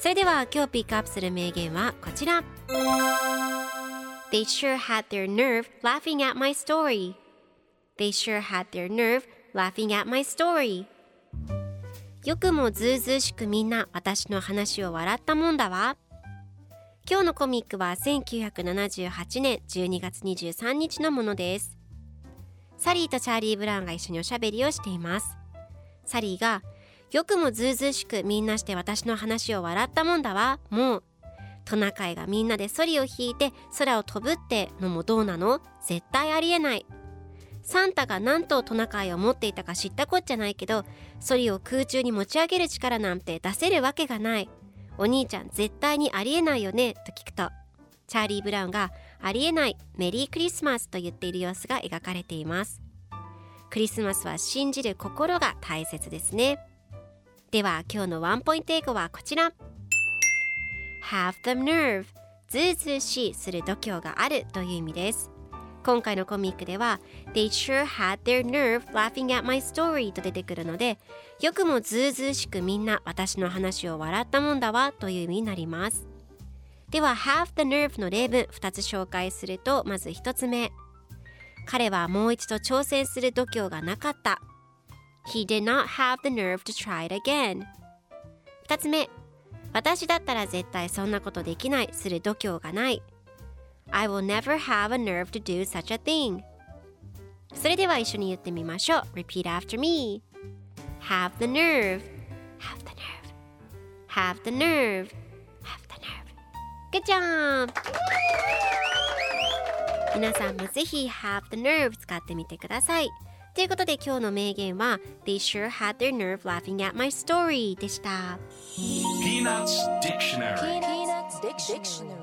それでは今日ピックアップする名言はこちら。They sure had their nerve laughing at my story. They sure had their nerve laughing at my story. よくもずうずうしくみんな私の話を笑ったもんだわ。今日のコミックは1978年12月23日のものです。サリーとチャーリー・ブラウンが一緒におしゃべりをしています。サリーがよくもずうずしくみんなして私の話を笑ったもんだわ。もうトナカイがみんなでソリを引いて空を飛ぶってのもどうなの？絶対ありえない。サンタが何頭トナカイを持っていたか知ったこっちゃないけどソリを空中に持ち上げる力なんて出せるわけがない。お兄ちゃん絶対にありえないよね？と聞くとチャーリー・ブラウンがありえない。メリークリスマスと言っている様子が描かれています。クリスマスは信じる心が大切ですね。では今日のワンポイント英語はこちら。Have the nerve. ずうずうしいする度胸があるという意味です。今回のコミックでは They sure had their nerve laughing at my story と出てくるのでよくもずうずうしくみんな私の話を笑ったもんだわという意味になります。では have the nerve の例文2つ紹介するとまず1つ目。彼はもう一度挑戦する度胸がなかった。He did not have the nerve to try it again 2つ目私だったら絶対そんなことできないする度胸がない I will never have a nerve to do such a thing それでは一緒に言ってみましょう Repeat after me Have the nerve Have the nerve Have the nerve Have the nerve Good job! 皆さんもぜひ Have the nerve 使ってみてくださいということで今日の名言は They sure had their nerve laughing at my story でした Peanuts Dictionary Peanuts Dictionary